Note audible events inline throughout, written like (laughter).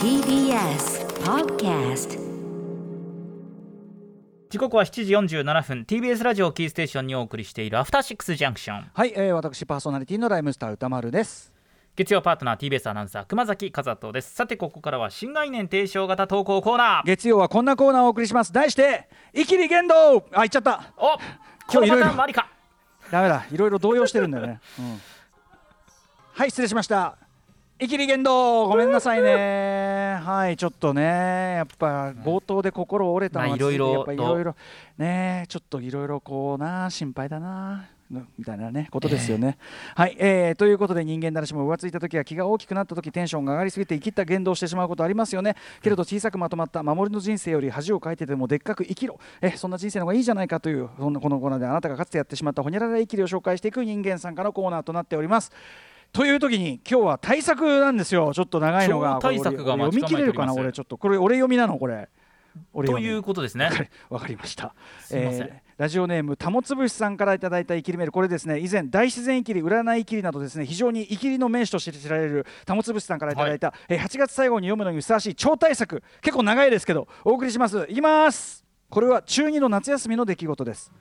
TBS Podcast 時刻は7時47分。TBS ラジオキーステーションにお送りしているアフターシックスジャンクション。はい、えー、私パーソナリティのライムスター歌丸です。月曜パートナー TBS アナウンサー熊崎和人です。さてここからは新概念提唱型投稿コーナー。月曜はこんなコーナーをお送りします。題して「イキリ言動」あ言っちゃった。おこのパターンもありかダメだ。いろいろ動揺してるんだよね、うん、はい失礼しましたイキリ言動ごめんなさいね。はいちょっとねやっぱ冒頭で心折れたのはまあ色々やっぱいろいろねちょっといろいろこうな心配だなみたいなねことですよね。はい、えー、ということで人間誰しも浮ついた時や気が大きくなった時テンションが上がりすぎて生きった言動をしてしまうことありますよね。けれど小さくまとまった守りの人生より恥をかいてでもでっかく生きろ。えそんな人生の方がいいじゃないかというそんなこのコーナーであなたがかつてやってしまったほにゃらら生きりを紹介していく人間さんからのコーナーとなっております。という時に今日は対策なんですよ。ちょっと長いのが超対策が読み切れるかな俺ちょっとこれ俺読みなのこれ。ということですね。(laughs) わかりました。すいません。えーラジオネームたもつぶしさんからいただいたイキリメールこれですね。以前大自然イキリ占いイキリなどですね非常にイキリの名手として知られるたもつぶしさんからいただいた、えー8月最後に読むのにふさわしい超大作結構長いですけどお送りします。いきます。これは中2の夏休みの出来事です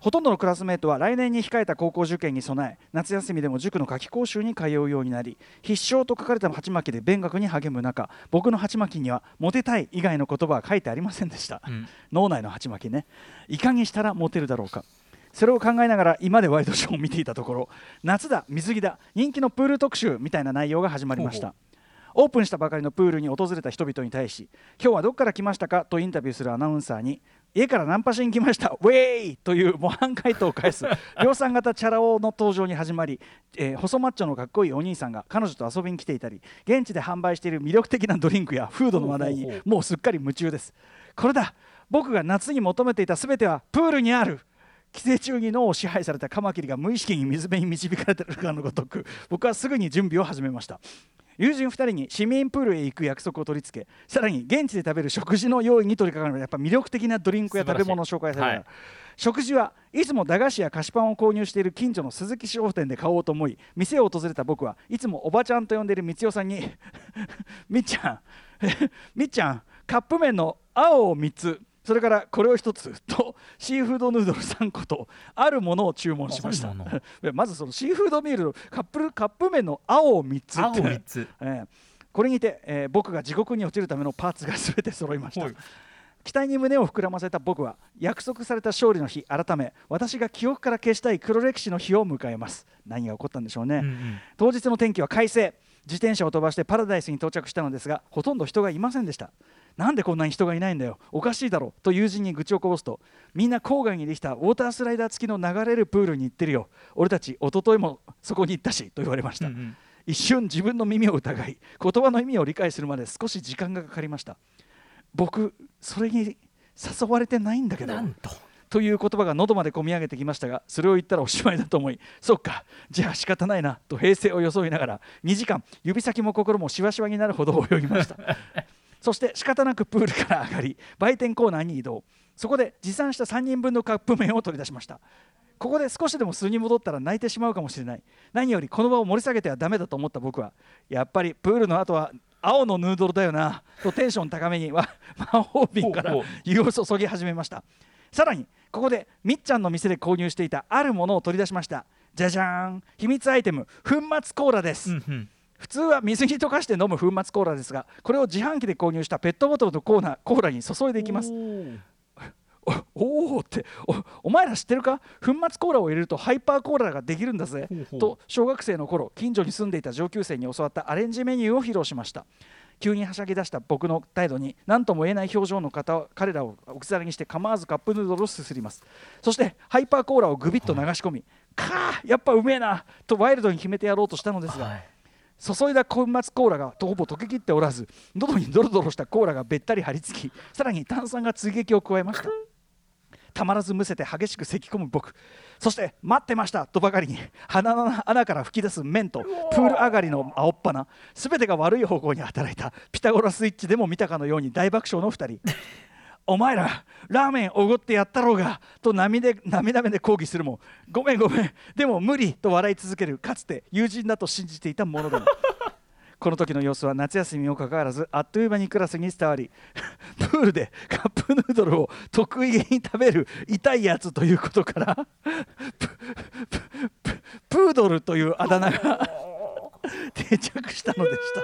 ほほとんどのクラスメートは来年に控えた高校受験に備え夏休みでも塾の夏期講習に通うようになり必勝と書かれた鉢巻きで勉学に励む中僕の鉢巻きにはモテたい以外の言葉は書いてありませんでした、うん。脳内の鉢巻きね。いかにしたらモテるだろうか。それを考えながら今でワイドショーを見ていたところ夏だ水着だ人気のプール特集みたいな内容が始まりました。オープンしたばかりのプールに訪れた人々に対し今日はどこから来ましたかとインタビューするアナウンサーに家からナンパしに来ました。(laughs) ウェイという模範回答を返す。量産型チャラ男の登場に始まり、えー細マッチョのかっこいいお兄さんが彼女と遊びに来ていたり現地で販売している魅力的なドリンクやフードの話題にもうすっかり夢中です。これだ。僕が夏に求めていた全てはプールにある。寄生虫に脳を支配されたカマキリが無意識に水辺に導かれているかのごとく僕はすぐに準備を始めました友人2人に市民プールへ行く約束を取り付けさらに現地で食べる食事の用意に取り掛かるやっぱ魅力的なドリンクや食べ物を紹介された、はい。食事はいつも駄菓子や菓子パンを購入している近所の鈴木商店で買おうと思い店を訪れた僕はいつもおばちゃんと呼んでいる光代さんに「(laughs) みっちゃん (laughs) みっちゃんカップ麺の青を3つそれからこれを1つとシーフードヌードル3個とあるものを注文しました。(laughs) まずそのシーフードミールのカップカップ麺の青を3つ青3つ。えーこれにて、えー僕が地獄に落ちるためのパーツが全て揃いました。はい。期待に胸を膨らませた僕は約束された勝利の日改め私が記憶から消したい黒歴史の日を迎えます。何が起こったんでしょうね、うんうん。当日の天気は快晴。自転車を飛ばしてパラダイスに到着したのですがほとんど人がいませんでしたなんでこんなに人がいないんだよ。おかしいだろ。と友人に愚痴をこぼすとみんな郊外にできたウォータースライダー付きの流れるプールに行ってるよ。俺たち一昨日もそこに行ったしと言われました、うんうん。一瞬自分の耳を疑い言葉の意味を理解するまで少し時間がかかりました。僕それに誘われてないんだけどと。という言葉が喉まで込み上げてきましたがそれを言ったらおしまいだと思いそっかじゃあ仕方ないなと平静を装いながら2時間指先も心もしわしわになるほど泳ぎましたそして仕方なくプールから上がり売店コーナーに移動。そこで持参した3人分のカップ麺を取り出しました。ここで少しでも素に戻ったら泣いてしまうかもしれない。何よりこの場を盛り下げてはダメだと思った僕は。やっぱりプールの後は青のヌードルだよな。とテンション高めには (laughs) 魔法瓶から湯を注ぎ始めました。さらにここでみっちゃんの店で購入していたあるものを取り出しました。じゃじゃーん秘密アイテム粉末コーラです、うんうん普通は水に溶かして飲む粉末コーラですがこれを自販機で購入したペットボトルとコーナーコーラに注いでいきます。おー。おっておお前ら知ってるか？粉末コーラを入れるとハイパーコーラができるんだぜ。と小学生の頃近所に住んでいた上級生に教わったアレンジメニューを披露しました。急にはしゃぎ出した僕の態度に何とも言えない表情の方彼らを置き去りにして構わずカップヌードルをすすります。そしてハイパーコーラをグビッと流し込み、かあやっぱうめえな！とワイルドに決めてやろうとしたのですが、はい注いだ粉末コーラがほぼ溶けきっておらず喉にドロドロしたコーラがべったり張り付きさらに炭酸が追撃を加えました。たまらずむせて激しく咳き込む僕。そして待ってましたとばかりに鼻の穴から吹き出す麺とプール上がりの青っ鼻全てが悪い方向に働いたピタゴラスイッチでも見たかのように大爆笑の2人お前らラーメンおごってやったろうがと涙目で抗議するもごめんごめん。でも無理と笑い続けるかつて友人だと信じていたものだ (laughs) この時の様子は夏休みにもかかわらずあっという間にクラスに伝わり (laughs) プールでカップヌードルを得意げに食べる痛いやつということからプードルというあだ名が (laughs) 定着したのでした。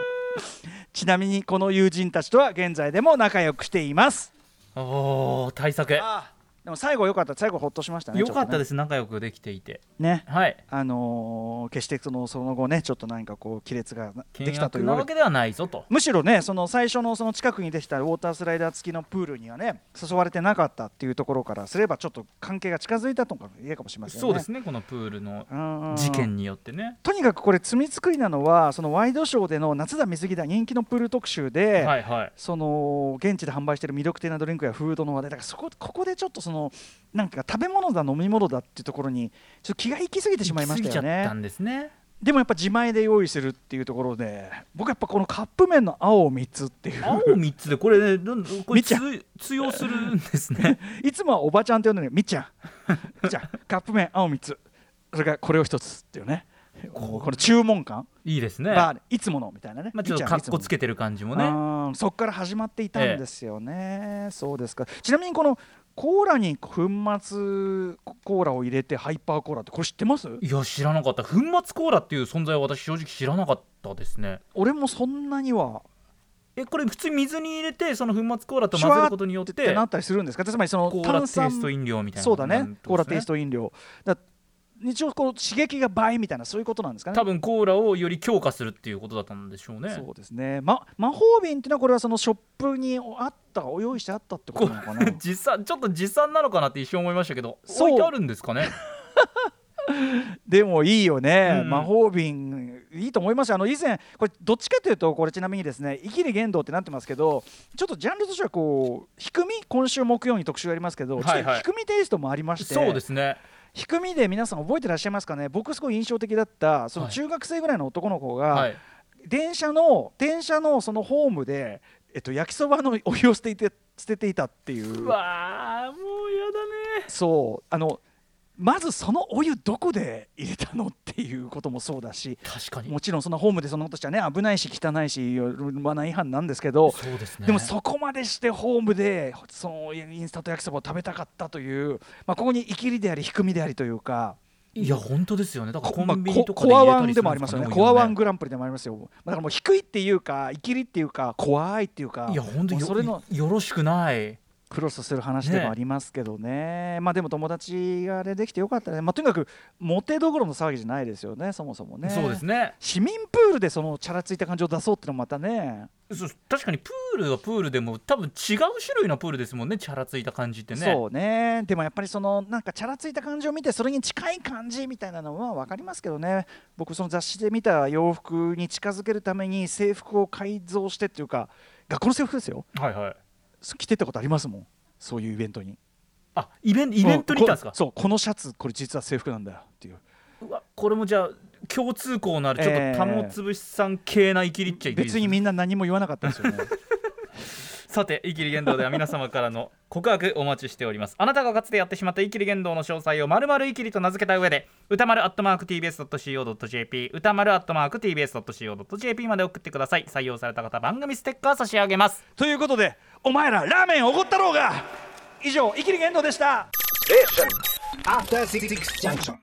ちなみにこの友人たちとは現在でも仲良くしていますおお対策。あ。でも最後良かった。最後ほっとしましたねよかったす。です仲良くできていて。ね。はい。あのー決してそのその後ねちょっと何かこう亀裂がで険きたというわけではないぞと。むしろねその最初のその近くにできたウォータースライダー付きのプールにはね誘われてなかったっていうところからすればちょっと関係が近づいたとか言えかもしれませんね。そうですねこのプールのうん。事件によってね。とにかくこれ罪作りなのはそのワイドショーでの夏田水着だ人気のプール特集で、はいはい。その現地で販売している魅力的なドリンクやフードの話題。だからそこここでちょっとそのなんか食べ物だ飲み物だっていうところにちょっと気が行き過ぎてしまいましたよね。ですね。でもやっぱ自前で用意するっていうところで僕やっぱこのカップ麺の青3つっていう。青三つでこれねこれ通用するんですね。(laughs) いつもはおばちゃんって呼んでるのにみっちゃんみっちゃんカップ麺青3つ。それからこれを1つっていうね。この注文感、いいですね。いつものみたいなね。まあちょっとかっこつけてる感じもね。ねそこから始まっていたんですよね、そうですか。ちなみにこのコーラに粉末コーラを入れてハイパーコーラってこれ知ってます？いや知らなかった。粉末コーラっていう存在は私正直知らなかったですね。俺もそんなには。えこれ普通に水に入れてその粉末コーラと混ぜることによっっててなったりするんですか？つまりそのコーラテ炭酸イスト飲料みたいなそうだねなんてことですコーラテイスト飲料。だ一応こう刺激が倍みたいなそういうことなんですかね。多分コーラをより強化するっていうことだったんでしょうね。そうですね、ま、魔法瓶っていうのはこれはそのショップにあったお用意してあったってことなのかな。(laughs) 実際ちょっと持参なのかなって一瞬思いましたけどそう。置いてあるんですかね？(laughs) でもいいよね、うん魔法瓶いいと思いますよ。あの以前これどっちかというとこれちなみにですね「生きり言動」ってなってますけどちょっとジャンルとしてはこう低み今週木曜に特集やりますけど、はいはい。低みテイストもありまして。そうですね低みで皆さん覚えてらっしゃいますかね？僕すごい印象的だったそのはい。中学生ぐらいの男の子が、はい。電車の電車のそのホームで、えっと、焼きそばのお湯を捨てて捨てていたっていう。うわーもうやだね。そう。あのまずそのお湯どこで入れたのっていうこともそうだし確かにもちろんそのホームでそのことしちゃね危ないし汚いしマナー違反なんですけどそうですねでもそこまでしてホームでそのインスタント焼きそばを食べたかったという、まあ、ここに生きりであり低みでありというか。いや本当ですよねだからコまあンビニとかココアワンでもありますよね。コアワンねグランプリでもありますよ。だからもう低いっていうか、生きりっていうか、怖いっていうか、いや本当にそれのよろしくないクロスする話でもありますけどね。まあでも友達があれできてよかったね。まあとにかくモテどころの騒ぎじゃないですよね。そもそもね。そうですね市民プールでそのチャラついた感情を出そうってのもまたね。そう確かにプールはプールでも多分違う種類のプールですもんねチャラついた感じってねそうね。でもやっぱりそのなんかチャラついた感じを見てそれに近い感じみたいなのは分かりますけどね。僕その雑誌で見た洋服に近づけるために制服を改造してっていうか学校の制服ですよ。はいはい着てったことありますもん。そういうイベントに。あイベンイベントに行ったんですか？こそうこのシャツこれ実は制服なんだよっていう。うわこれもじゃあ共通項のあるちょっえー。と玉つぶしさん系な生きりっちゃいけ別にみんな何も言わなかったんですよね (laughs) さてイキリ言動では皆様からの告白お待ちしております。あなたがかつてやってしまったイキリ言動の詳細をまるまるイキリと名付けた上で歌丸アットマーク TBS.CO.JP 歌丸アットマーク TBS.CO.JP まで送ってください。採用された方番組ステッカー差し上げます。ということでお前らラーメンおごったろうが。以上イキリ言動でした。After Six Junction.